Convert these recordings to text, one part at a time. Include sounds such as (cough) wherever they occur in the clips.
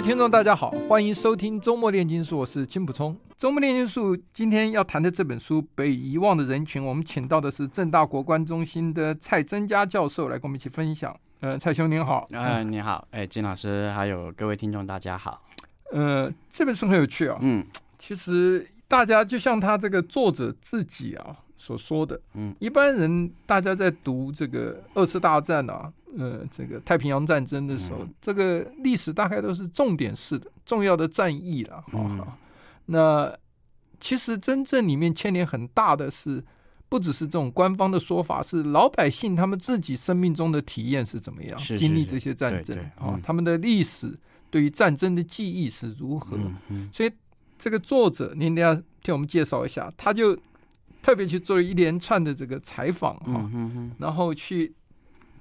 位听众，大家好，欢迎收听周末炼金术，我是金普聪。周末炼金术今天要谈的这本书《被遗忘的人群》，我们请到的是正大国关中心的蔡增家教授来跟我们一起分享。呃，蔡兄您好。呃，你好，哎，金老师，还有各位听众，大家好。呃，这本书很有趣啊。嗯，其实大家就像他这个作者自己啊所说的，嗯，一般人大家在读这个二次大战啊。呃，这个太平洋战争的时候，嗯、这个历史大概都是重点式的、重要的战役了。哈、嗯，那其实真正里面牵连很大的是，不只是这种官方的说法，是老百姓他们自己生命中的体验是怎么样，是是是经历这些战争啊、嗯，他们的历史对于战争的记忆是如何。所以这个作者，您等下替我们介绍一下，他就特别去做了一连串的这个采访哈、然后去。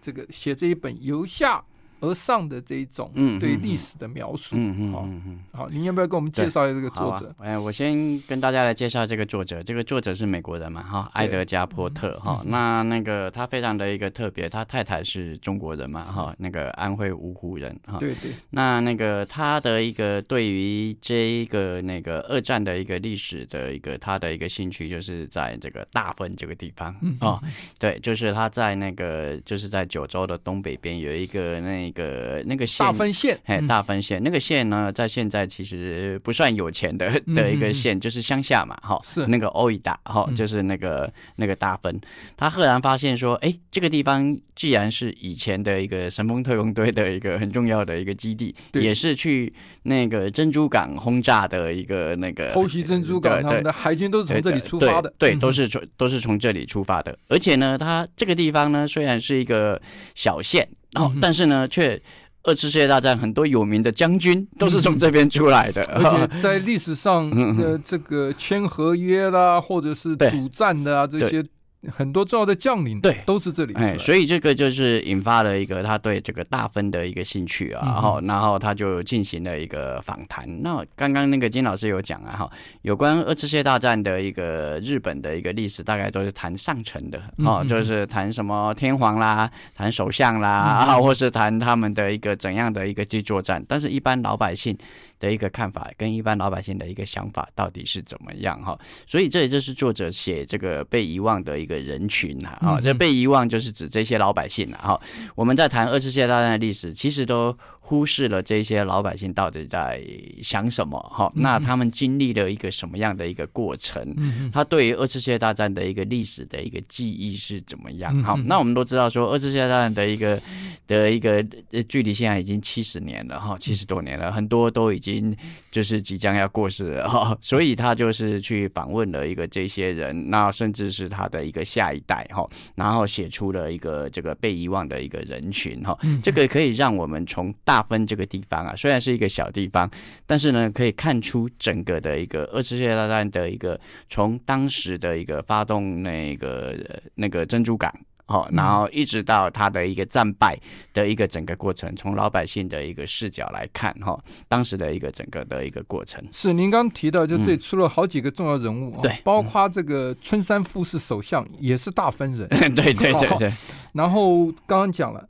这个写这一本由下而上的这一种对历史的描述，嗯嗯嗯嗯，好，您要不要跟我们介绍一下这个作者？哎、啊，我先跟大家来介绍这个作者。这个作者是美国人嘛，哈，埃德加·波特，哈、嗯。那那个他非常的一个特别，他太太是中国人嘛，哈，那个安徽芜湖人，哈。对对。那那个他的一个对于这一个那个二战的一个历史的一个他的一个兴趣，就是在这个大分这个地方，哦、嗯，对，就是他在那个就是在九州的东北边有一个那。那个那个县大分县，哎，大分县、嗯、那个县呢，在现在其实不算有钱的的一个县、嗯，就是乡下嘛，哈，是。那个欧伊达，哈，就是那个那个大分，他赫然发现说，哎，这个地方既然是以前的一个神风特工队的一个很重要的一个基地，也是去那个珍珠港轰炸的一个那个偷袭珍珠港，他们的海军都是从这里出发的，对，对对都是从都是从这里出发的，而且呢，它这个地方呢，虽然是一个小县。哦，但是呢，却二次世界大战很多有名的将军都是从这边出来的，而且 (laughs) 在历史上的这个签合约啦，或者是主战的啊这些。很多重要的将领对。都是这里，哎，所以这个就是引发了一个他对这个大分的一个兴趣啊，然后然后他就进行了一个访谈。那刚刚那个金老师有讲啊，哈，有关二次世界大战的一个日本的一个历史，大概都是谈上层的哦，就是谈什么天皇啦，谈首相啦，啊，(laughs) 或是谈他们的一个怎样的一个去作战，但是一般老百姓。的一个看法跟一般老百姓的一个想法到底是怎么样哈？所以这也就是作者写这个被遗忘的一个人群啊，啊，这被遗忘就是指这些老百姓啊。哈，我们在谈二次世界大战的历史，其实都。忽视了这些老百姓到底在想什么哈？那他们经历了一个什么样的一个过程？嗯他对于二次世界大战的一个历史的一个记忆是怎么样？好，那我们都知道说二次世界大战的一个的一个距离现在已经七十年了哈，七十多年了，很多都已经就是即将要过世了哈。(laughs) 所以他就是去访问了一个这些人，那甚至是他的一个下一代哈，然后写出了一个这个被遗忘的一个人群哈。这个可以让我们从大大分这个地方啊，虽然是一个小地方，但是呢，可以看出整个的一个二次世界大战的一个从当时的一个发动那个那个珍珠港，哦，然后一直到他的一个战败的一个整个过程，从老百姓的一个视角来看，哈，当时的一个整个的一个过程。是您刚提到，就这里出了好几个重要人物，嗯、对，包括这个春山富士首相也是大分人，对对对，对。然后刚刚讲了。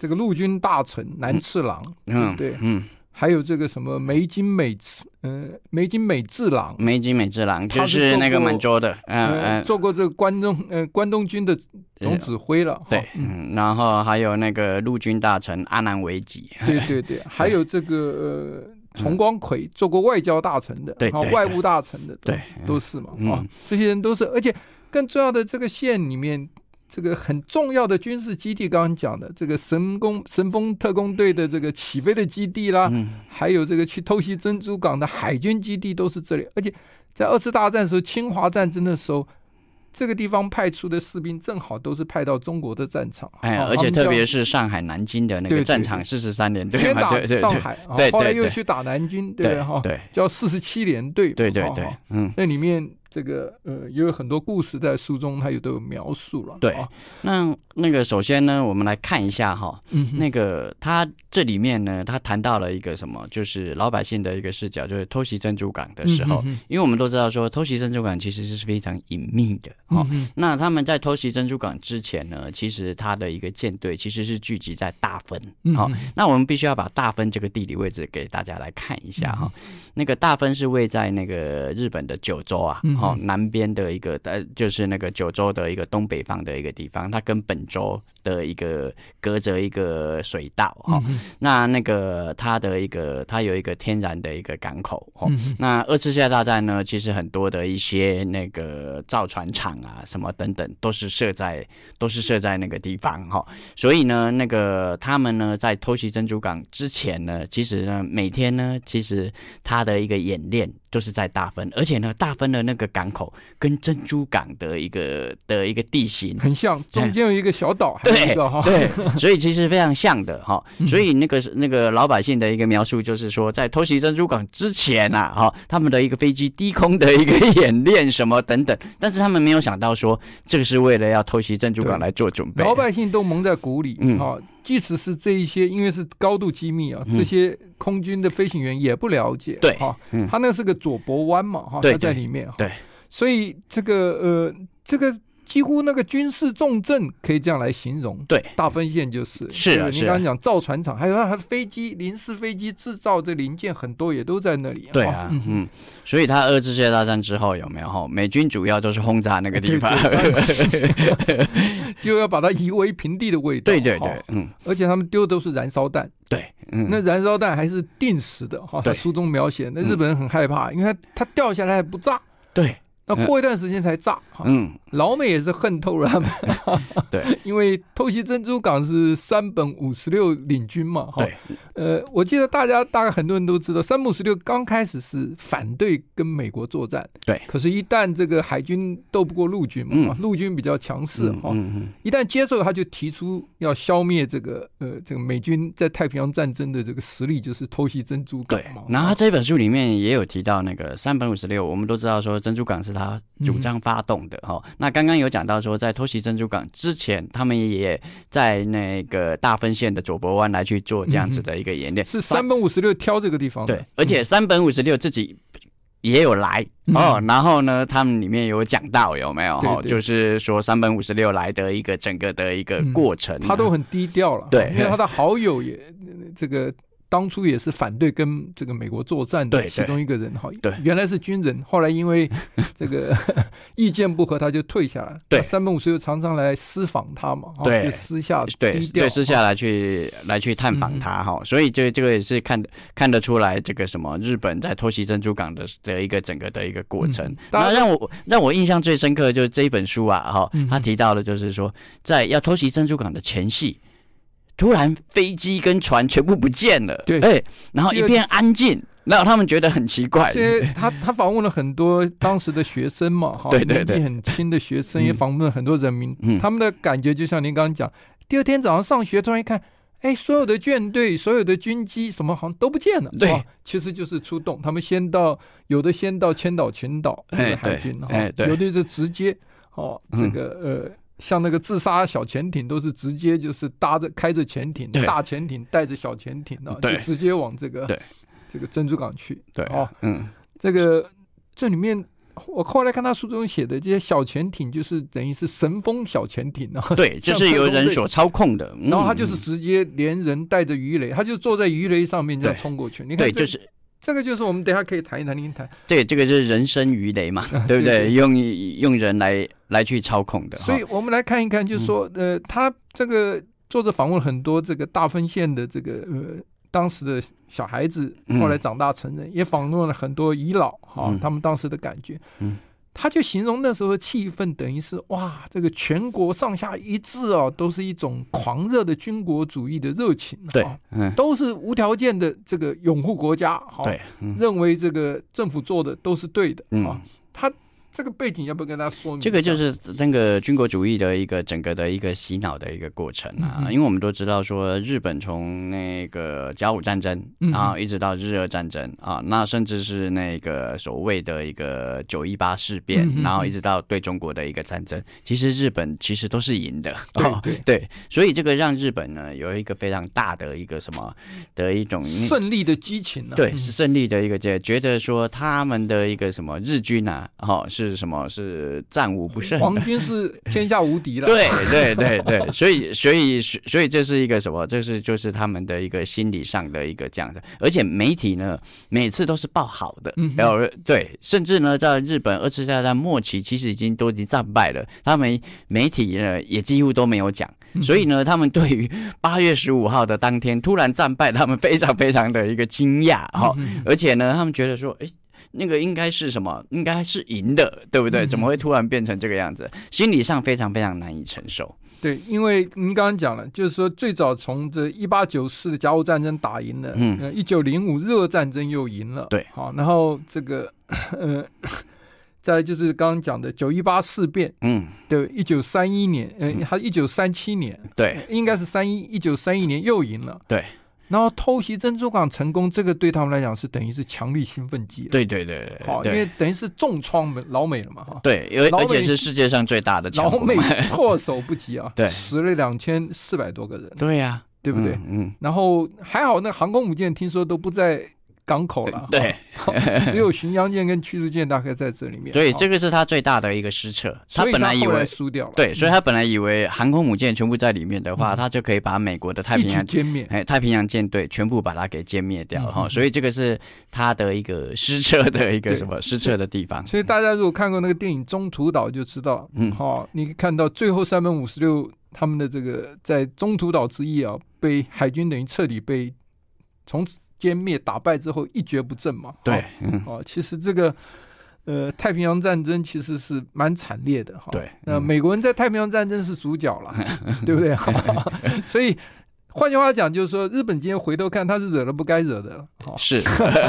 这个陆军大臣南次郎，嗯，对，嗯，还有这个什么梅津美次，呃，梅津美次郎，梅津美次郎就是那个满洲的，嗯嗯，做过这个关东，呃，关东军的总指挥了，对，嗯，然后还有那个陆军大臣阿南惟几，对对 (laughs) 对，还有这个呃崇光葵做过外交大臣的，对，外务大臣的，对，都是嘛，啊，这些人都是，而且更重要的这个县里面。这个很重要的军事基地，刚刚讲的这个神工神风特工队的这个起飞的基地啦，嗯、还有这个去偷袭珍珠港的海军基地都是这里。而且在二次大战的时候，侵华战争的时候，这个地方派出的士兵正好都是派到中国的战场，哎，而且特别是上海、南京的那个战场，四十三连队，先打上海，对，后来又去打南京，对哈，对，叫四十七连队，对对对，嗯，那里面。这个呃，也有很多故事在书中，它也都有描述了。对，那那个首先呢，我们来看一下哈，嗯、那个他这里面呢，他谈到了一个什么，就是老百姓的一个视角，就是偷袭珍珠港的时候，因为我们都知道说偷袭珍珠港其实是非常隐秘的哦。嗯、那他们在偷袭珍珠港之前呢，其实他的一个舰队其实是聚集在大分。好、那我们必须要把大分这个地理位置给大家来看一下哈。那个大分是位在那个日本的九州啊。嗯好，南边的一个呃，就是那个九州的一个东北方的一个地方，它跟本州的一个隔着一个水道哈。嗯、那那个它的一个，它有一个天然的一个港口哈。嗯、那二次世界大战呢，其实很多的一些那个造船厂啊，什么等等，都是设在都是设在那个地方哈。所以呢，那个他们呢，在偷袭珍珠港之前呢，其实呢，每天呢，其实它的一个演练。都是在大分，而且呢，大分的那个港口跟珍珠港的一个的一个地形很像，中间有一个小岛，对对，所以其实非常像的哈。(laughs) 所以那个那个老百姓的一个描述就是说，在偷袭珍珠港之前啊，哈，他们的一个飞机低空的一个 (laughs) 演练什么等等，但是他们没有想到说，这个是为了要偷袭珍珠港来做准备，老百姓都蒙在鼓里，嗯，哈。即使是这一些，因为是高度机密啊，这些空军的飞行员也不了解。对，哈，他那是个左博湾嘛，哈，他在里面。对，所以这个呃，这个。几乎那个军事重镇可以这样来形容，对，大分县就是是啊你刚刚讲造船厂，还有它的飞机临时飞机制造的零件很多也都在那里。对啊，嗯，所以他二次世界大战之后有没有哈？美军主要都是轰炸那个地方，(laughs) 就要把它夷为平地的味道。对对对，嗯，而且他们丢的都是燃烧弹，对，嗯，那燃烧弹还是定时的哈。他书中描写，那日本人很害怕，因为它它掉下来还不炸。对。那过一段时间才炸，嗯，老美也是恨透了他们，(laughs) 对，(laughs) 因为偷袭珍珠港是山本五十六领军嘛，对，呃，我记得大家大概很多人都知道，山本五十六刚开始是反对跟美国作战，对，可是，一旦这个海军斗不过陆军嘛，陆军比较强势哈，一旦接受，他就提出要消灭这个呃这个美军在太平洋战争的这个实力，就是偷袭珍珠港嘛。然后这本书里面也有提到那个山本五十六，我们都知道说珍珠港是他。他主张发动的哈，嗯、那刚刚有讲到说，在偷袭珍珠港之前，他们也在那个大分县的左伯湾来去做这样子的一个演练。是三本五十六挑这个地方的，对，而且三本五十六自己也有来、嗯、哦。然后呢，他们里面有讲到有没有哈？就是说三本五十六来的一个整个的一个过程，嗯、他都很低调了，对，因为他的好友也这个。当初也是反对跟这个美国作战的其中一个人哈，对，原来是军人，后来因为 (laughs) 这个意见不合，他就退下来。对，三本五十六常常来私访他嘛，对，就私下对对私下来去来去探访他哈，所以这这个也是看看得出来这个什么日本在偷袭珍珠港的的一个整个的一个过程。那让我让我印象最深刻的就是这一本书啊哈，他提到的就是说在要偷袭珍珠港的前夕。突然，飞机跟船全部不见了。对，哎，然后一片安静，然后他们觉得很奇怪。他他访问了很多当时的学生嘛，(laughs) 哈，年纪很轻的学生，也访问了很多人民。嗯，他们的感觉就像您刚刚讲，第二天早上上学，突然一看，哎，所有的舰队、所有的军机什么好像都不见了。对，其实就是出动，他们先到，有的先到千岛群岛，海军哈，有的是直接，哦，这个呃。像那个自杀小潜艇都是直接就是搭着开着潜艇，大潜艇带着小潜艇啊，对就直接往这个这个珍珠港去。对啊，嗯，这个这里面我后来看他书中写的这些小潜艇，就是等于是神风小潜艇啊，对，(laughs) 就是由人所操控的。然后他就是直接连人带着鱼雷，他就坐在鱼雷上面这样冲过去。你看，对，就是。这个就是我们等下可以谈一谈，您谈。对，这个就是人生鱼雷嘛，(laughs) 对不对？用用人来来去操控的。所以我们来看一看，就是说，呃，他这个作者访问很多这个大分县的这个呃当时的小孩子，后来长大成人，也访问了很多遗老哈，他们当时的感觉。嗯。他就形容那时候的气氛，等于是哇，这个全国上下一致哦，都是一种狂热的军国主义的热情，对，嗯，都是无条件的这个拥护国家，哈，对，认为这个政府做的都是对的，啊，他这个背景要不要跟大家说明？这个就是那个军国主义的一个整个的一个洗脑的一个过程啊，嗯、因为我们都知道说日本从那个甲午战争然后，一直到日俄战争啊，那甚至是那个所谓的一个九一八事变，嗯、然后一直到对中国的一个战争，其实日本其实都是赢的，(laughs) 哦、对，所以这个让日本呢有一个非常大的一个什么的一种胜利的激情呢、啊？对，是胜利的一个觉觉得说他们的一个什么日军啊，哈、哦。是什么？是战无不胜，皇军是天下无敌了。对对对对，所以所以所以这是一个什么？这是就是他们的一个心理上的一个这样的，而且媒体呢，每次都是报好的。然后、嗯、对，甚至呢，在日本二次大战末期，其实已经都已经战败了，他们媒体呢也几乎都没有讲。所以呢，他们对于八月十五号的当天突然战败，他们非常非常的一个惊讶哈，而且呢，他们觉得说，哎。那个应该是什么？应该是赢的，对不对？怎么会突然变成这个样子？嗯、心理上非常非常难以承受。对，因为您刚刚讲了，就是说最早从这一八九四的甲午战争打赢了，嗯，一九零五日俄战争又赢了，对，好，然后这个 (laughs) 呃，(laughs) 再来就是刚刚讲的九一八事变，嗯，对，一九三一年，呃，还一九三七年，对，应该是三一一九三一年又赢了，对。然后偷袭珍珠港成功，这个对他们来讲是等于是强力兴奋剂。对对对，好，因为等于是重创老美了嘛，哈。对，因为而且是世界上最大的。老美措手不及啊，(laughs) 对，死了两千四百多个人。对呀，对不对？嗯。然后还好，那航空母舰听说都不在。港口了，对，(laughs) 只有巡洋舰跟驱逐舰大概在这里面。对，这个是他最大的一个失策。他本来以为输掉了，对，所以他本来以为航空母舰全部在里面的话，他就可以把美国的太平洋歼灭，哎，太平洋舰队全部把它给歼灭掉哈。所以这个是他的一个失策的一个什么失策的地方。所以大家如果看过那个电影《中途岛》，就知道，嗯，好，你看到最后三本五十六他们的这个在中途岛之役啊，被海军等于彻底被从此。歼灭打败之后一蹶不振嘛？对，哦，其实这个呃太平洋战争其实是蛮惨烈的哈。对，那美国人在太平洋战争是主角了，(laughs) 对不对？(laughs) 所以。换句话讲，就是说，日本今天回头看，他是惹了不该惹的。(laughs) 是，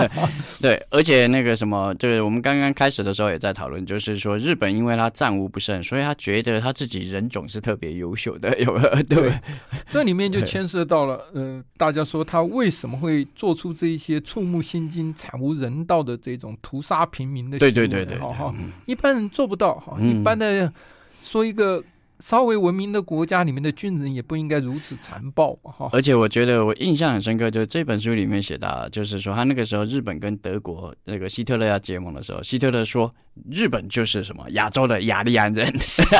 (laughs) 对，而且那个什么，就是我们刚刚开始的时候也在讨论，就是说，日本因为他战无不胜，所以他觉得他自己人种是特别优秀的，(laughs) 有没有？对，对，这里面就牵涉到了，嗯大家说他为什么会做出这一些触目心惊、惨无人道的这种屠杀平民的行为？对对对对，一般人做不到哈，嗯、一般的说一个。稍微文明的国家里面的军人也不应该如此残暴哈。而且我觉得我印象很深刻，就是这本书里面写的，就是说他那个时候日本跟德国那个希特勒要结盟的时候，希特勒说日本就是什么亚洲的雅利安人，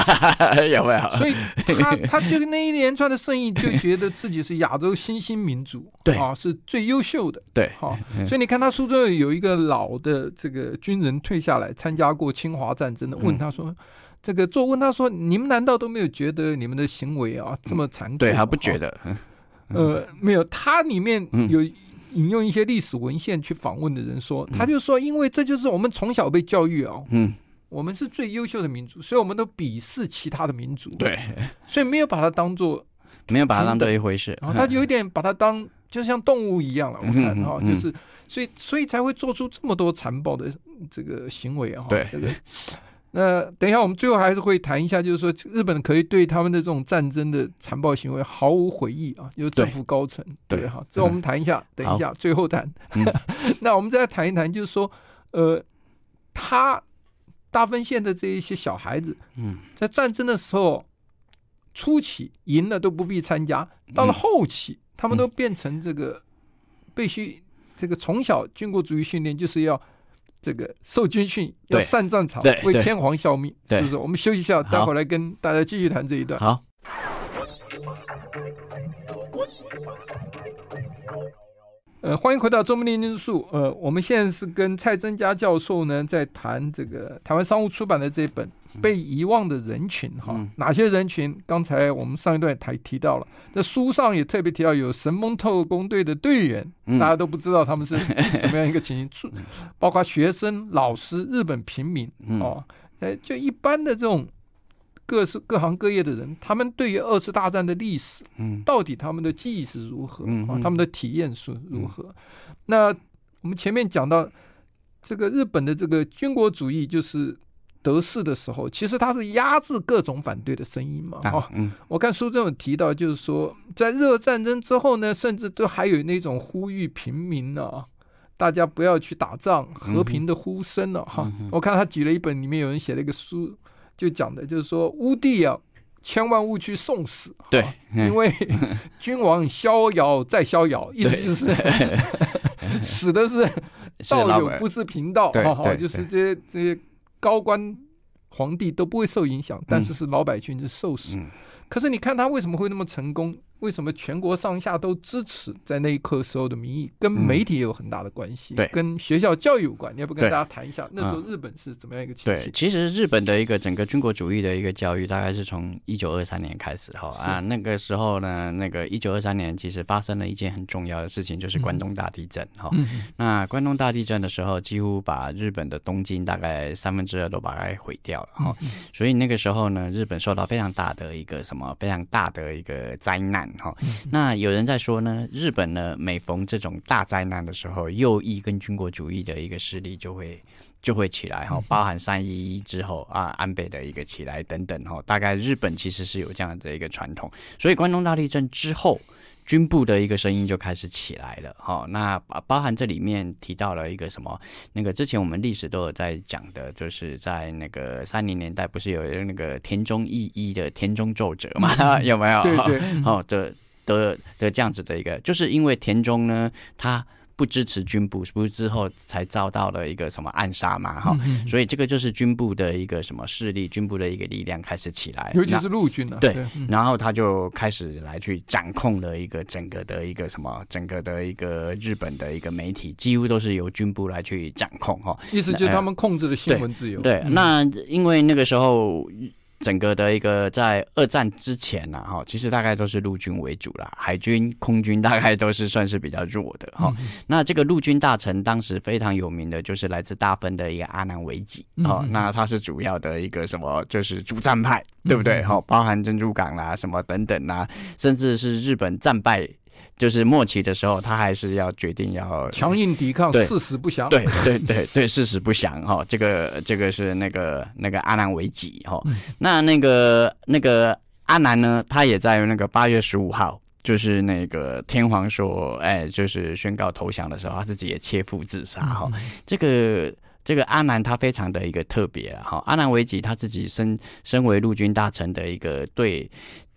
(laughs) 有没有？所以他他就那一连串的胜意，就觉得自己是亚洲新兴民族，对啊，是最优秀的，对，好。所以你看他书中有一个老的这个军人退下来参加过侵华战争的，问他说。嗯这个作问他说：“你们难道都没有觉得你们的行为啊这么残酷？”对，他不觉得。呃，没有，他里面有引用一些历史文献去访问的人说，他就说：“因为这就是我们从小被教育啊，嗯，我们是最优秀的民族，所以我们都鄙视其他的民族，对，所以没有把它当做，没有把它当做一回事，然后他 (laughs) 有一点把它当就像动物一样了。我看哈，就是所以所以才会做出这么多残暴的这个行为啊，对，这个。”那等一下，我们最后还是会谈一下，就是说日本可以对他们的这种战争的残暴行为毫无悔意啊，有政府高层对哈，这我们谈一下，等一下最后谈。(laughs) 那我们再谈一谈，就是说，呃，他大分县的这一些小孩子，嗯，在战争的时候初期赢了都不必参加，到了后期，他们都变成这个必须这个从小军国主义训练就是要。这个受军训要上战场，为天皇效命，是不是？我们休息一下，待会儿来跟大家继续谈这一段。好。呃，欢迎回到《周末列经术》。呃，我们现在是跟蔡增佳教授呢在谈这个台湾商务出版的这本《被遗忘的人群》哈，嗯、哪些人群？刚才我们上一段也提到了，在书上也特别提到有神风特工队的队员，嗯、大家都不知道他们是 (laughs) 怎么样一个情形，包括学生、老师、日本平民哦，呃，就一般的这种。各是各行各业的人，他们对于二次大战的历史，嗯，到底他们的记忆是如何？嗯，啊，他们的体验是如何？嗯、那我们前面讲到，这个日本的这个军国主义，就是得势的时候，其实他是压制各种反对的声音嘛。哈、啊，嗯，我看书中有提到，就是说在日俄战争之后呢，甚至都还有那种呼吁平民啊，大家不要去打仗，和平的呼声了、啊。哈、嗯，我看他举了一本，里面有人写了一个书，就讲的就是说乌帝啊，千万勿去送死。对，因为 (laughs) 君王逍遥再逍遥，意思就是 (laughs) (laughs) 死的是道友，不是贫道。哈，就是这些这些。高官、皇帝都不会受影响，但是是老百姓是受死。可是你看他为什么会那么成功？为什么全国上下都支持？在那一刻时候的民意，跟媒体也有很大的关系，嗯、对，跟学校教育有关。你要不跟大家谈一下，那时候日本是怎么样一个情形？对，其实日本的一个整个军国主义的一个教育，大概是从一九二三年开始哈啊，那个时候呢，那个一九二三年其实发生了一件很重要的事情，就是关东大地震哈。嗯、那关东大地震的时候，几乎把日本的东京大概三分之二都把它毁掉了哈。嗯、所以那个时候呢，日本受到非常大的一个什么非常大的一个灾难哈。嗯、那那有人在说呢，日本呢，每逢这种大灾难的时候，右翼跟军国主义的一个势力就会就会起来哈，包含三一一之后啊，安倍的一个起来等等哈，大概日本其实是有这样的一个传统，所以关东大地震之后，军部的一个声音就开始起来了哈。那包含这里面提到了一个什么，那个之前我们历史都有在讲的，就是在那个三零年代不是有那个田中义一的田中奏折嘛，(laughs) 有没有？对对，(laughs) 好的。的的这样子的一个，就是因为田中呢，他不支持军部，不是之后才遭到了一个什么暗杀嘛，哈、嗯，所以这个就是军部的一个什么势力，军部的一个力量开始起来，尤其是陆军、啊、对，然后他就开始来去掌控了一个整个的一个什么，整个的一个日本的一个媒体，几乎都是由军部来去掌控，哈，意思就是他们控制了新闻自由。对，那因为那个时候。整个的一个在二战之前呢，哈，其实大概都是陆军为主啦，海军、空军大概都是算是比较弱的哈。嗯、那这个陆军大臣当时非常有名的就是来自大分的一个阿南惟几，哦、嗯，那他是主要的一个什么，就是主战派，对不对？哈、嗯，包含珍珠港啦、什么等等啦，甚至是日本战败。就是末期的时候，他还是要决定要强硬抵抗，誓死不降。对对对对，誓死不降哈。这个这个是那个那个阿南维吉哈。那那个那个阿南呢，他也在那个八月十五号，就是那个天皇说，哎，就是宣告投降的时候，他自己也切腹自杀哈。这个这个阿南他非常的一个特别哈。阿南维吉他自己身身为陆军大臣的一个对。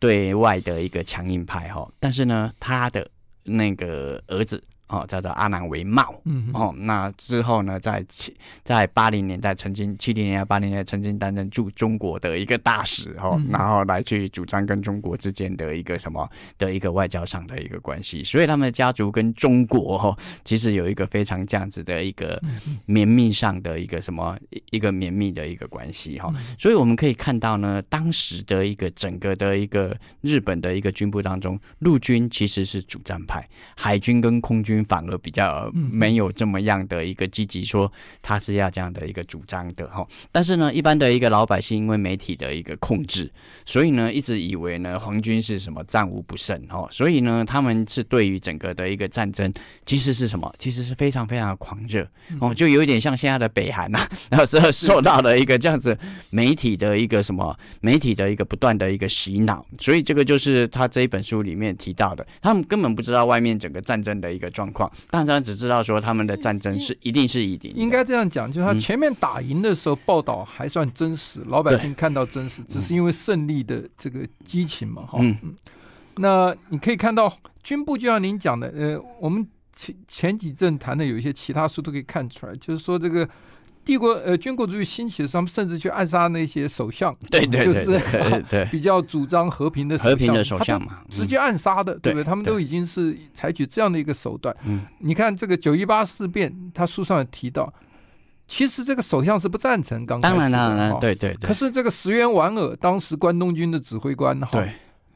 对外的一个强硬派哈，但是呢，他的那个儿子。哦，叫做阿南惟茂。嗯，哦，那之后呢，在七在八零年代曾经七零年代八零年代曾经担任驻中国的一个大使哦，嗯、然后来去主张跟中国之间的一个什么的一个外交上的一个关系，所以他们的家族跟中国哈、哦，其实有一个非常这样子的一个绵密上的一个什么一个绵密的一个关系哈、哦，所以我们可以看到呢，当时的一个整个的一个日本的一个军部当中，陆军其实是主战派，海军跟空军。反而比较没有这么样的一个积极，说他是要这样的一个主张的哈。但是呢，一般的一个老百姓因为媒体的一个控制，所以呢，一直以为呢，皇军是什么战无不胜哈。所以呢，他们是对于整个的一个战争，其实是什么？其实是非常非常的狂热哦，就有一点像现在的北韩呐，然后是受到了一个这样子媒体的一个什么媒体的一个不断的一个洗脑。所以这个就是他这一本书里面提到的，他们根本不知道外面整个战争的一个状况。大家只知道说他们的战争是一定是一定，应该这样讲，就是他前面打赢的时候报道还算真实，嗯、老百姓看到真实，只是因为胜利的这个激情嘛，哈、嗯。那你可以看到军部，就像您讲的，呃，我们前前几阵谈的有一些其他书都可以看出来，就是说这个。帝国呃，军国主义兴起的时候，他们甚至去暗杀那些首相，对对对，就是 (laughs) 比较主张和平的和平的首相嘛，直接暗杀的，对不对？他们都已经是采取这样的一个手段。嗯，你看这个九一八事变，他书上也提到，其实这个首相是不赞成刚开始，当然当然，对对。可是这个石原莞尔，当时关东军的指挥官，哈，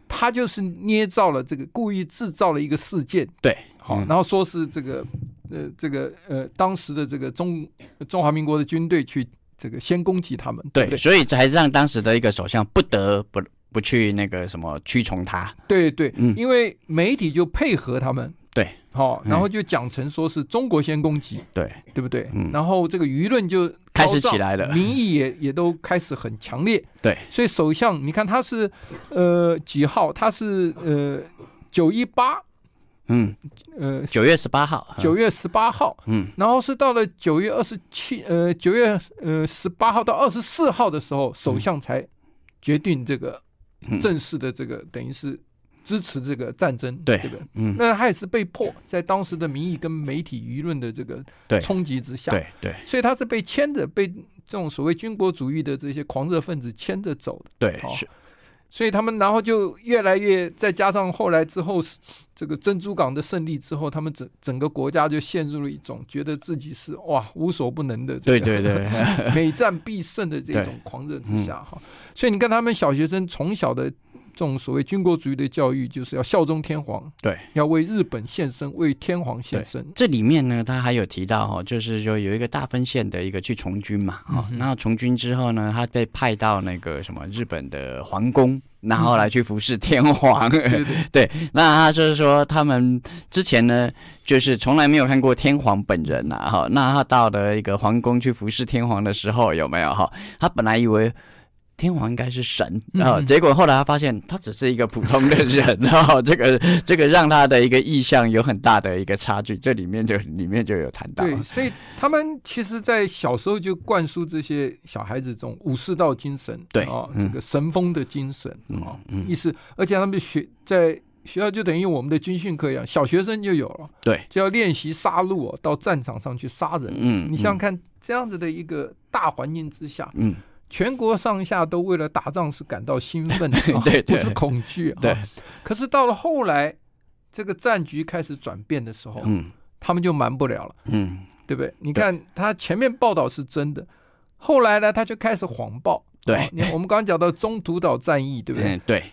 他就是捏造了这个，故意制造了一个事件，对，好，然后说是这个。呃，这个呃，当时的这个中中华民国的军队去这个先攻击他们，对，对，所以才让当时的一个首相不得不不去那个什么屈从他，对对，嗯，因为媒体就配合他们，对，好，然后就讲成说是中国先攻击，对，对不对？嗯，然后这个舆论就开始起来了，民意也也都开始很强烈。对，所以首相，你看他是呃几号？他是呃九一八，嗯，呃九月十八号，九月十八号，嗯，然后是到了九月二十七，呃九月呃十八号到二十四号的时候，首相才决定这个正式的这个、嗯、等于是。支持这个战争，对这个，嗯，那他也是被迫在当时的民意跟媒体舆论的这个冲击之下，对对，所以他是被牵着，被这种所谓军国主义的这些狂热分子牵着走的，对，是，所以他们然后就越来越，再加上后来之后这个珍珠港的胜利之后，他们整整个国家就陷入了一种觉得自己是哇无所不能的，对对对，(laughs) 每战必胜的这种狂热之下哈，所以你看他们小学生从小的。这种所谓军国主义的教育，就是要效忠天皇，对，要为日本献身，为天皇献身。这里面呢，他还有提到哈，就是说有一个大分县的一个去从军嘛，啊、嗯，然后从军之后呢，他被派到那个什么日本的皇宫，然后来去服侍天皇。(laughs) 对，那他就是说，他们之前呢，就是从来没有看过天皇本人呐，哈，那他到了一个皇宫去服侍天皇的时候，有没有哈？他本来以为。天皇应该是神，然后结果后来他发现他只是一个普通的人，然 (laughs) 后这个这个让他的一个意向有很大的一个差距，这里面就里面就有谈到。对，所以他们其实，在小时候就灌输这些小孩子这种武士道精神，对啊，这个神风的精神啊，嗯，意思，而且他们学在学校就等于我们的军训课一样，小学生就有了，对，就要练习杀戮，到战场上去杀人。嗯，你想想看，这样子的一个大环境之下，嗯。全国上下都为了打仗是感到兴奋的，(laughs) 对，不是恐惧。对，可是到了后来，这个战局开始转变的时候，嗯，他们就瞒不了了，嗯，对不对？你看他前面报道是真的，后来呢，他就开始谎报。对，你看我们刚刚讲到中途岛战役，对不对？对，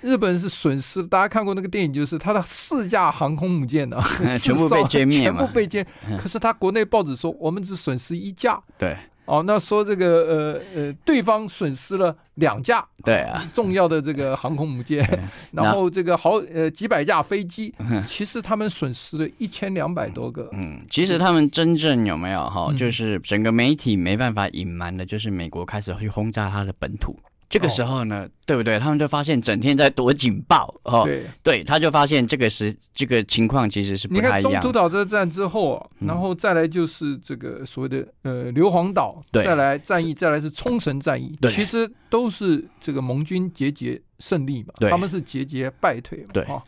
日本是损失，大家看过那个电影，就是他的四架航空母舰呢，(laughs) 全部被歼灭，全部被歼。可是他国内报纸说，我们只损失一架。对。哦，那说这个呃呃，对方损失了两架，对啊，重要的这个航空母舰，(laughs) 然后这个好呃几百架飞机，其实他们损失了一千两百多个。嗯，其实他们真正有没有哈，就是整个媒体没办法隐瞒的，就是美国开始去轰炸他的本土。这个时候呢，哦、对不对？他们就发现整天在躲警报哦。对，对，他就发现这个是这个情况其实是不太一样。你看中途岛这战之后，然后再来就是这个所谓的呃硫磺岛，再来战役，再来是冲绳战役，其实都是这个盟军节节胜利嘛，他们是节节败退嘛。对，哦、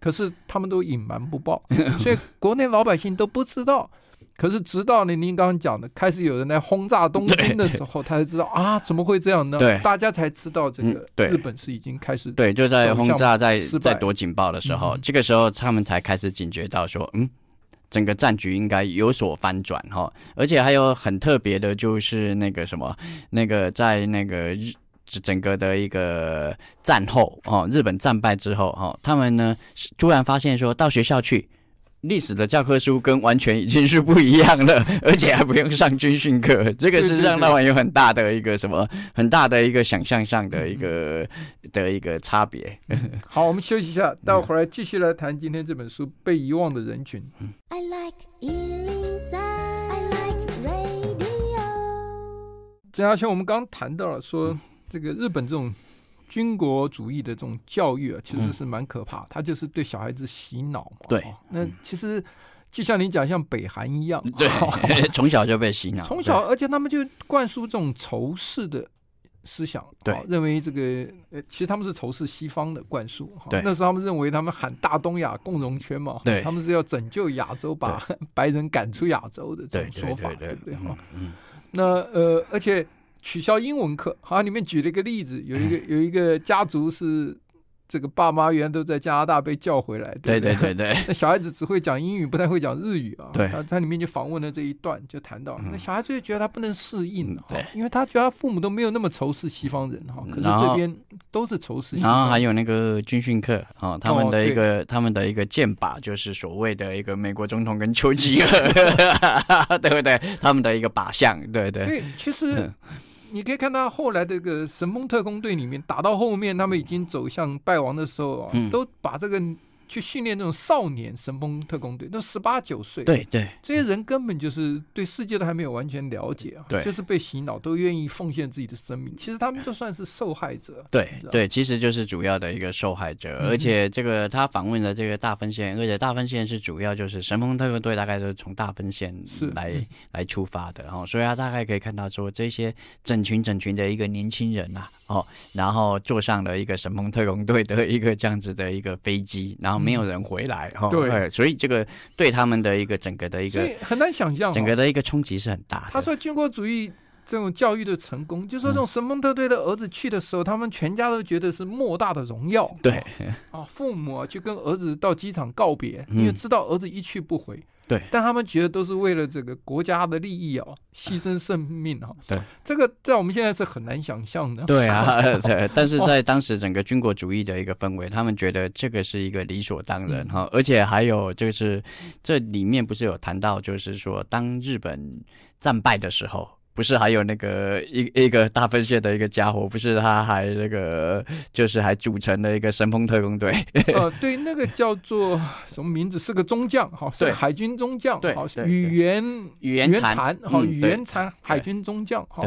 可是他们都隐瞒不报，所以国内老百姓都不知道。可是直到呢，您刚刚讲的开始有人来轰炸东京的时候，他才知道啊，怎么会这样呢？对，大家才知道这个日本是已经开始对，就在轰炸在在躲警报的时候，这个时候他们才开始警觉到说，嗯，整个战局应该有所翻转哈。而且还有很特别的就是那个什么，那个在那个日整个的一个战后哦，日本战败之后哈，他们呢突然发现说到学校去。历史的教科书跟完全已经是不一样了，(laughs) 而且还不用上军训课，(laughs) 这个是让他们有很大的一个什么很大的一个想象上的一个的一个差别。(laughs) 好，我们休息一下，待会儿来继续来谈今天这本书《被遗忘的人群》。I like 103, I like radio。郑亚轩，我们刚谈到了说这个日本这种。军国主义的这种教育啊，其实是蛮可怕。他就是对小孩子洗脑嘛。对，那其实就像你讲，像北韩一样，对，(laughs) 从小就被洗脑。从小，而且他们就灌输这种仇视的思想，对，认为这个呃，其实他们是仇视西方的灌输。对，那时候他们认为他们喊大东亚共荣圈嘛，对，他们是要拯救亚洲，把 (laughs) 白人赶出亚洲的这种说法，对不对？哈，嗯，那呃，而且。取消英文课，好像里面举了一个例子，有一个 (laughs) 有一个家族是这个爸妈原来都在加拿大被叫回来，对对对对，(laughs) 那小孩子只会讲英语，不太会讲日语啊。对，他他里面就访问了这一段，就谈到那小孩子就觉得他不能适应，对，因为他觉得他父母都没有那么仇视西方人哈，可是这边都是仇视西方。然后还有那个军训课啊，他们的一个他们的一个剑靶就是所谓的一个美国总统跟丘吉尔，(laughs) 对不对？他们的一个靶向，对对。对，其实。你可以看到后来这个神风特工队里面打到后面，他们已经走向败亡的时候啊，都把这个军去训练那种少年神风特工队，那十八九岁，对对，这些人根本就是对世界都还没有完全了解啊，对，就是被洗脑，都愿意奉献自己的生命。其实他们就算是受害者，对对，其实就是主要的一个受害者。而且这个他访问了这个大分县，而且大分县是主要就是神风特工队，大概都是从大分县是来来出发的，哦所以他大概可以看到说这些整群整群的一个年轻人呐。哦，然后坐上了一个神风特工队的一个这样子的一个飞机，然后没有人回来，哈、对，所以这个对他们的一个整个的一个很难想象，整个的一个冲击是很大的。他说军国主义这种教育的成功，就是说这种神风特队的儿子去的时候，嗯、他们全家都觉得是莫大的荣耀，对，啊，父母啊去跟儿子到机场告别，因为知道儿子一去不回。对，但他们觉得都是为了这个国家的利益啊，牺牲生命啊。(laughs) 对，这个在我们现在是很难想象的。对啊，(laughs) 对，但是在当时整个军国主义的一个氛围，他们觉得这个是一个理所当然哈。而且还有就是这里面不是有谈到，就是说当日本战败的时候。不是还有那个一一个大分县的一个家伙，不是他还那个 (laughs) 就是还组成了一个神风特工队。呃，(laughs) 对，那个叫做什么名字？是个中将，哈，是海军中将，对，宇垣宇垣残，哈，宇垣残海军中将，哈，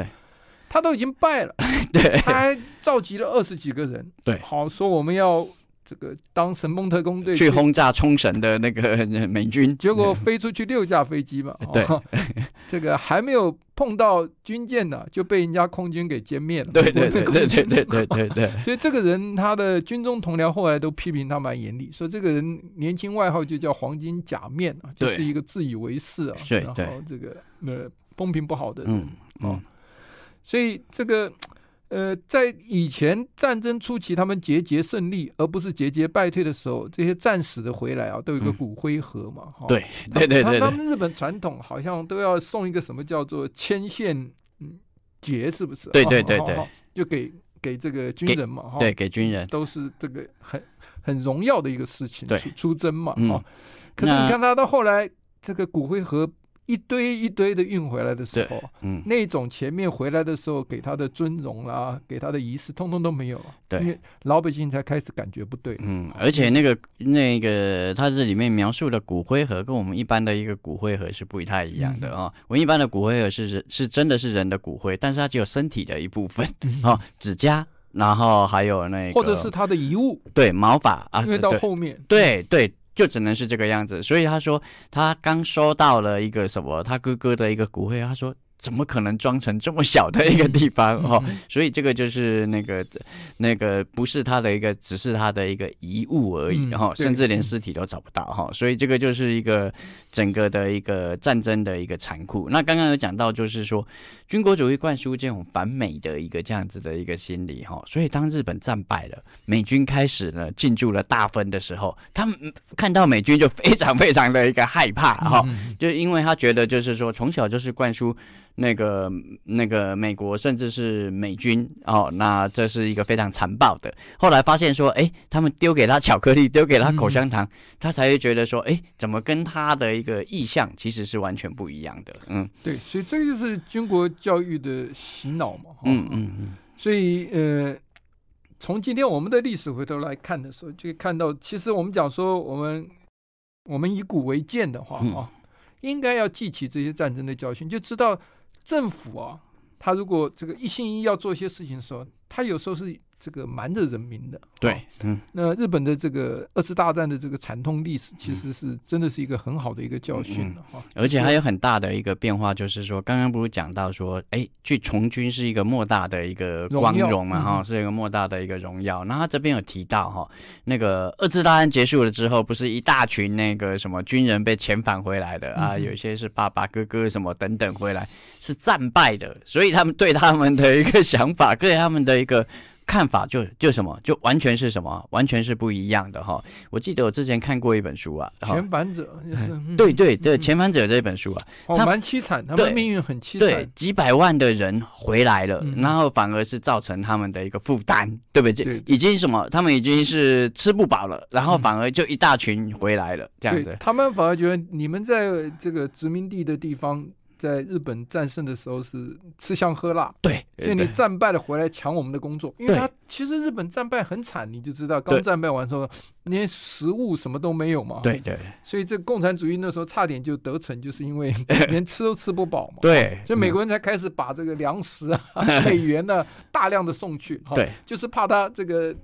他都已经败了，(laughs) 对，他还召集了二十几个人，对，好说我们要。这个当神风特工队去轰炸冲绳的那个 (laughs) 美军，结果飞出去六架飞机嘛，(laughs) 对，哦、(laughs) 这个还没有碰到军舰呢，就被人家空军给歼灭了。对对对对对对对对对。所以这个人他的军中同僚后来都批评他蛮严厉，说这个人年轻外号就叫黄金假面啊，就是一个自以为是啊，然后这个呃风评不好的人啊，所以这个。呃，在以前战争初期，他们节节胜利，而不是节节败退的时候，这些战死的回来啊，都有一个骨灰盒嘛。嗯、对对对对，他们日本传统好像都要送一个什么叫做牵线结，是不是？对对对对，就给给这个军人嘛。哈，对，给军人都是这个很很荣耀的一个事情，出，出征嘛。哈、嗯，可是你看他到后来，这个骨灰盒。一堆一堆的运回来的时候，嗯，那种前面回来的时候给他的尊荣啊，给他的仪式，通通都没有，对，因为老百姓才开始感觉不对，嗯，而且那个那个他这里面描述的骨灰盒跟我们一般的一个骨灰盒是不太一样的啊、我们一般的骨灰盒是是真的是人的骨灰，但是它只有身体的一部分 (laughs) 哦，指甲，然后还有那个，或者是他的遗物，对，毛发啊，因为到后面，对对。就只能是这个样子，所以他说他刚收到了一个什么，他哥哥的一个骨灰，他说。怎么可能装成这么小的一个地方哦？所以这个就是那个那个不是他的一个，只是他的一个遗物而已哈，甚至连尸体都找不到哈。所以这个就是一个整个的一个战争的一个残酷。那刚刚有讲到，就是说军国主义灌输这种反美的一个这样子的一个心理哈。所以当日本战败了，美军开始呢进驻了大分的时候，他们看到美军就非常非常的一个害怕哈，就因为他觉得就是说从小就是灌输。那个那个美国甚至是美军哦，那这是一个非常残暴的。后来发现说，哎，他们丢给他巧克力，丢给他口香糖，嗯、他才会觉得说，哎，怎么跟他的一个意向其实是完全不一样的。嗯，对，所以这个就是军国教育的洗脑嘛。嗯嗯嗯。所以呃，从今天我们的历史回头来看的时候，就看到，其实我们讲说，我们我们以古为鉴的话啊，嗯、应该要记起这些战争的教训，就知道。政府啊，他如果这个一心一意要做一些事情的时候，他有时候是。这个瞒着人民的，对，嗯，那日本的这个二次大战的这个惨痛历史，其实是真的是一个很好的一个教训了哈。而且还有很大的一个变化，就是说，刚刚不是讲到说，哎，去从军是一个莫大的一个光荣嘛，哈，是一个莫大的一个荣耀。那他这边有提到哈，那个二次大战结束了之后，不是一大群那个什么军人被遣返回来的啊，有一些是爸爸、哥哥什么等等回来，是战败的，所以他们对他们的一个想法，对他们的一个。看法就就什么，就完全是什么，完全是不一样的哈。我记得我之前看过一本书啊，《遣返者》就是，对对对，《遣返者》这本书啊，哦，蛮凄惨，他们命运很凄惨，对，几百万的人回来了，然后反而是造成他们的一个负担，对不对？已经什么，他们已经是吃不饱了，然后反而就一大群回来了，这样子，他们反而觉得你们在这个殖民地的地方。在日本战胜的时候是吃香喝辣，对，所以你战败了回来抢我们的工作，因为他其实日本战败很惨，你就知道，刚战败完之后，连食物什么都没有嘛。对对。所以这共产主义那时候差点就得逞，就是因为 (laughs) 连吃都吃不饱嘛。对。所以美国人才开始把这个粮食啊、美元呢大量的送去。对。就是怕他这个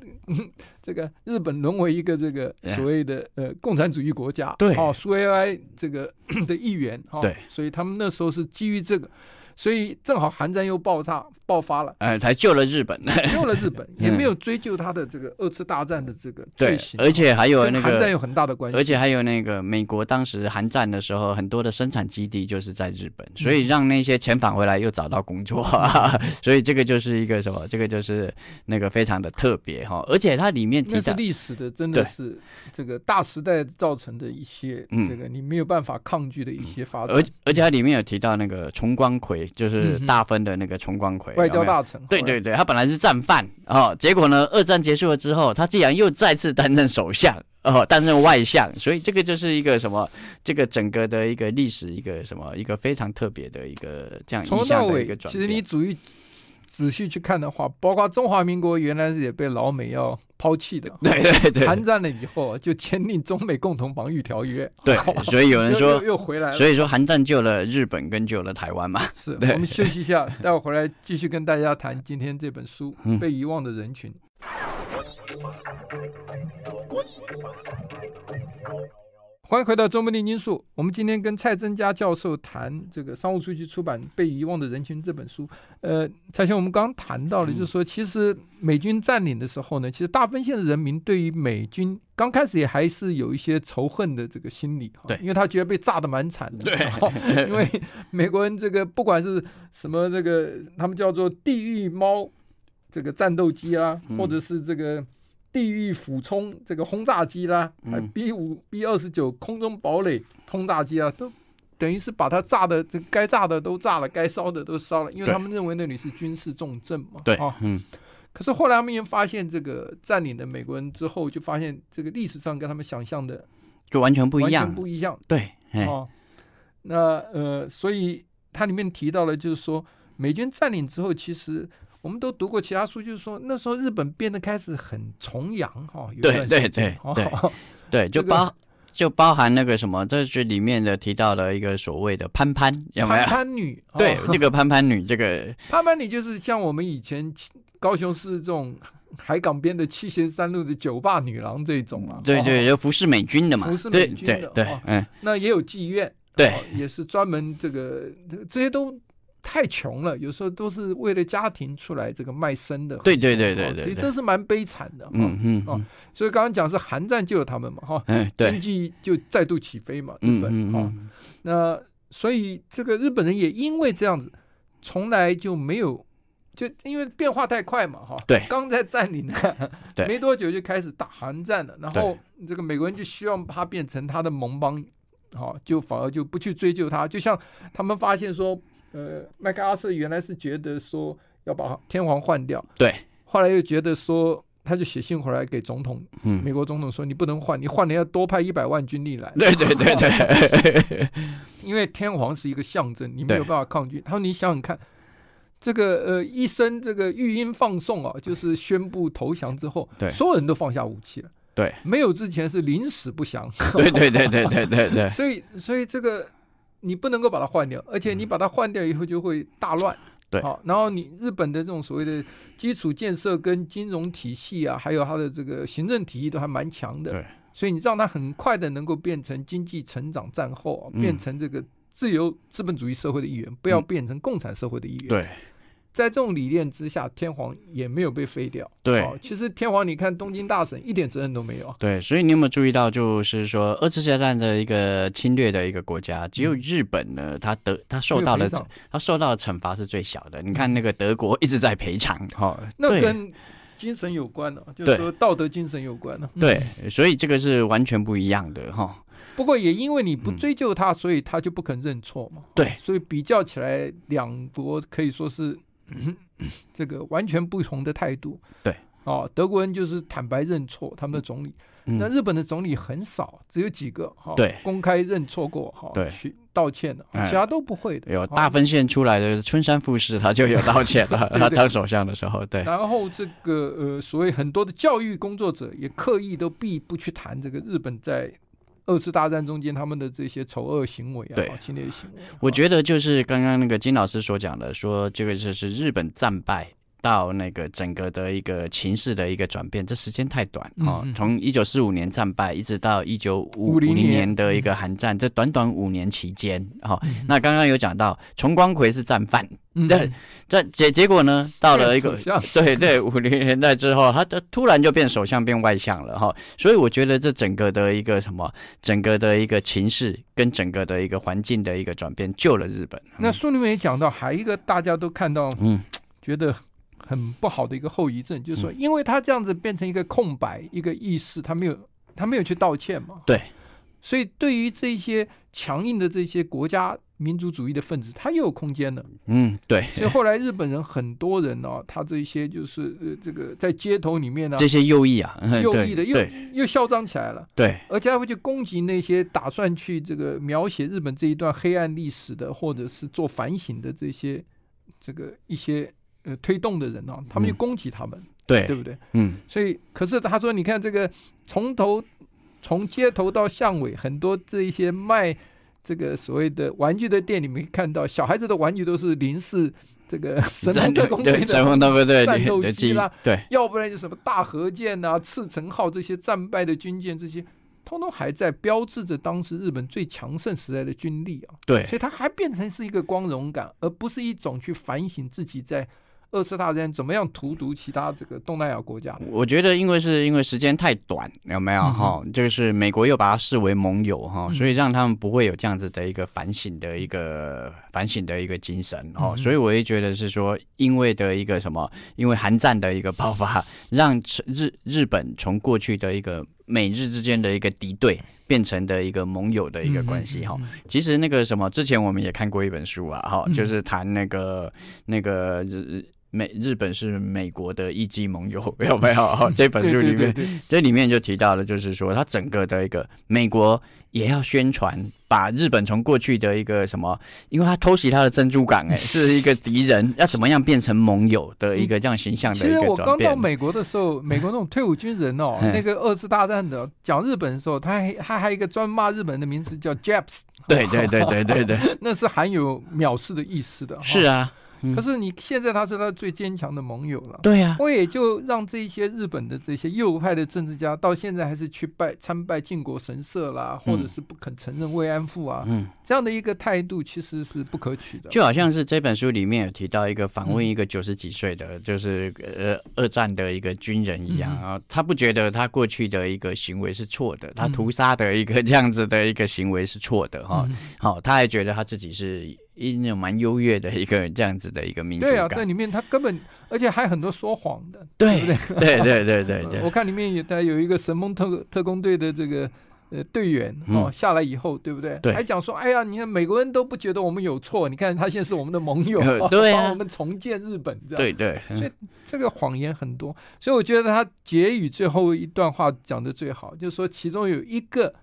这个日本沦为一个这个所谓的呃共产主义国家。对。哦，苏维埃这个 (coughs) 的一员。对。所以他们那时候是基于这个。所以正好韩战又爆炸爆发了，哎，才救了日本，救了日本，(laughs) 也没有追究他的这个二次大战的这个罪行，对，而且还有那个韩战有很大的关系，而且还有那个美国当时韩战的时候，很多的生产基地就是在日本，所以让那些遣返回来又找到工作，(laughs) 所以这个就是一个什么？这个就是那个非常的特别哈，而且它里面提是历史的，真的是这个大时代造成的一些这个你没有办法抗拒的一些发展，而而且它里面有提到那个重光葵。就是大分的那个崇光葵，外交大臣。对对对，他本来是战犯哦，结果呢，二战结束了之后，他竟然又再次担任首相哦，担任外相，所以这个就是一个什么？这个整个的一个历史，一个什么？一个非常特别的一个这样一项的一个转变。其实你主义。仔细去看的话，包括中华民国原来是也被老美要抛弃的，(laughs) 对对对。韩战了以后就签订中美共同防御条约，对。(laughs) 所以有人说又，又回来了。所以说韩战救了日本，跟救了台湾嘛。是我们休息一下，(laughs) 待会回来继续跟大家谈今天这本书《被遗忘的人群》。欢迎回到周末炼金术。我们今天跟蔡增佳教授谈这个商务书局出版《被遗忘的人群》这本书。呃，蔡兄，我们刚刚谈到了，就是说，其实美军占领的时候呢，其实大分县的人民对于美军刚开始也还是有一些仇恨的这个心理，对，因为他觉得被炸得蛮惨的，对，因为美国人这个不管是什么这个，他们叫做地狱猫这个战斗机啊，或者是这个。地狱俯冲这个轰炸机啦，还 B 五 B 二十九空中堡垒轰炸机啊，都等于是把它炸的，这该炸的都炸了，该烧的都烧了，因为他们认为那里是军事重镇嘛。对，啊，嗯。可是后来他们也发现，这个占领的美国人之后，就发现这个历史上跟他们想象的就完全不一样，完全不一样。对，哦，那呃，所以它里面提到了，就是说美军占领之后，其实。我们都读过其他书，就是说那时候日本变得开始很崇洋哈，对对对对 (laughs) 对，就包就包含那个什么，这是里面的提到了一个所谓的潘潘有没有？潘潘女，(laughs) 对，这个潘潘女，这个 (laughs) 潘潘女就是像我们以前高雄市这种海港边的七贤三路的酒吧女郎这种啊，对对，就服侍美军的嘛，服侍美军的，对，嗯，那也有妓院，对，也是专门这个这些都。太穷了，有时候都是为了家庭出来这个卖身的。对对对对对，其实都是蛮悲惨的。嗯嗯哦，所以刚刚讲是韩战救了他们嘛，哈，经济就再度起飞嘛，日本哈。那所以这个日本人也因为这样子，从来就没有，就因为变化太快嘛，哈。对。刚在占领呢，(laughs) 没多久就开始打韩战了，然后这个美国人就希望他变成他的盟邦，好，就反而就不去追究他，就像他们发现说。呃，麦克阿瑟原来是觉得说要把天皇换掉，对，后来又觉得说，他就写信回来给总统，嗯，美国总统说你不能换，你换了要多派一百万军力来，对对对对，(laughs) 因为天皇是一个象征，你没有办法抗拒。他说你想想看，这个呃一声这个御音放送啊，就是宣布投降之后，对，所有人都放下武器了，对，没有之前是临死不降，对对对对对对对，(laughs) 所以所以这个。你不能够把它换掉，而且你把它换掉以后就会大乱。对，好，然后你日本的这种所谓的基础建设跟金融体系啊，还有它的这个行政体系都还蛮强的。对，所以你让它很快的能够变成经济成长战后、啊，变成这个自由资本主义社会的一员，不要变成共产社会的一员。对。在这种理念之下，天皇也没有被废掉。对、哦，其实天皇，你看东京大审一点责任都没有。对，所以你有没有注意到，就是说二次世界大战的一个侵略的一个国家，只有日本呢，他得他受到的他受到的惩罚是最小的。你看那个德国一直在赔偿，哈、嗯，那跟精神有关的、啊，就是说道德精神有关的、啊。对，所以这个是完全不一样的，哈。(laughs) 不过也因为你不追究他，所以他就不肯认错嘛。对，所以比较起来，两国可以说是。嗯，(laughs) 这个完全不同的态度。对，哦，德国人就是坦白认错，他们的总理。嗯、那日本的总理很少，只有几个哈，对，公开认错过哈，对，去道歉的，其他都不会的。有大分县出来的春山富士，他就有道歉了。(laughs) 他当首相的时候，对。然后这个呃，所谓很多的教育工作者也刻意都避不去谈这个日本在二次大战中间他们的这些丑恶行为啊，对，侵略行为。我觉得就是刚刚那个金老师所讲的，说这个就是日本战败。到那个整个的一个情势的一个转变，这时间太短哦。从一九四五年战败，一直到一九五零年的一个韩战，这短短五年期间，哈、哦。那刚刚有讲到，崇光葵是战犯，这这结结果呢，到了一个对对 (laughs) 五零年代之后，他突然就变首相，变外相了哈、哦。所以我觉得这整个的一个什么，整个的一个情势跟整个的一个环境的一个转变，救了日本。嗯、那书里面也讲到，还一个大家都看到，嗯，(tsk) 觉得。很不好的一个后遗症，就是说，因为他这样子变成一个空白，一个意识，他没有，他没有去道歉嘛。对，所以对于这些强硬的这些国家民族主义的分子，他又有空间了。嗯，对。所以后来日本人很多人哦，他这些就是呃，这个在街头里面呢，这些右翼啊，(laughs) 右翼的又又嚣张起来了。对，而且还会去攻击那些打算去这个描写日本这一段黑暗历史的，或者是做反省的这些这个一些。呃，推动的人呢、啊，他们就攻击他们，嗯、对对不对？嗯，所以可是他说，你看这个从头从街头到巷尾，很多这一些卖这个所谓的玩具的店里面看到，小孩子的玩具都是零式这个 (laughs) 神风特攻队的战斗机啦，对，要不然就什么大和舰啊、赤城号这些战败的军舰这些。通通还在标志着当时日本最强盛时代的军力啊，对，所以它还变成是一个光荣感，而不是一种去反省自己在。二次大战怎么样荼毒其他这个东南亚国家？我觉得，因为是因为时间太短，有没有哈、嗯？就是美国又把它视为盟友哈、嗯，所以让他们不会有这样子的一个反省的一个反省的一个精神哈、嗯。所以我也觉得是说，因为的一个什么，因为韩战的一个爆发，让日日本从过去的一个美日之间的一个敌对，变成的一个盟友的一个关系哈、嗯。其实那个什么，之前我们也看过一本书啊哈，就是谈那个那个日。美日本是美国的一级盟友，(laughs) 有没有？(laughs) 这本书里面，对对对对这里面就提到了，就是说，他整个的一个美国也要宣传，把日本从过去的一个什么，因为他偷袭他的珍珠港，哎，是一个敌人，要怎么样变成盟友的一个这样形象的一个转变。其实我刚到美国的时候，美国那种退伍军人哦，(laughs) 那个二次大战的讲日本的时候，他还他还有一个专骂日本的名词叫 Japs，对对对对对对，那是含有藐视的意思的。是啊。可是你现在他是他最坚强的盟友了，对呀，我也就让这一些日本的这些右派的政治家到现在还是去拜参拜靖国神社啦，或者是不肯承认慰安妇啊，嗯，这样的一个态度其实是不可取的。就好像是这本书里面有提到一个访问一个九十几岁的，就是呃二战的一个军人一样啊，他不觉得他过去的一个行为是错的，他屠杀的一个这样子的一个行为是错的哈，好，他还觉得他自己是。一那种蛮优越的一个这样子的一个民族感。对啊，在里面他根本，而且还很多说谎的，对，不对？对对对对对。(laughs) 我看里面有他有一个神风特特工队的这个呃队员哦、嗯、下来以后，对不对？对。还讲说，哎呀，你看美国人都不觉得我们有错，你看他现在是我们的盟友，(laughs) 对、啊、(laughs) 帮我们重建日本，这样。对对。所以这个谎言很多，所以我觉得他结语最后一段话讲的最好，就是说其中有一个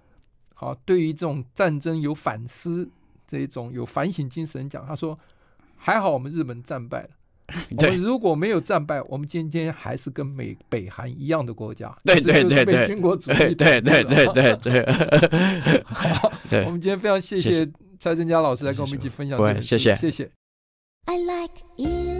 好，对于这种战争有反思。这一种有反省精神讲，他说：“还好我们日本战败了。(laughs) 我们如果没有战败，我们今天还是跟美北韩一样的国家。对对对对，被军国主义对对对对对。(laughs) 好，我们今天非常谢谢蔡振佳老师来跟我们一起分享这个。谢谢谢谢。I like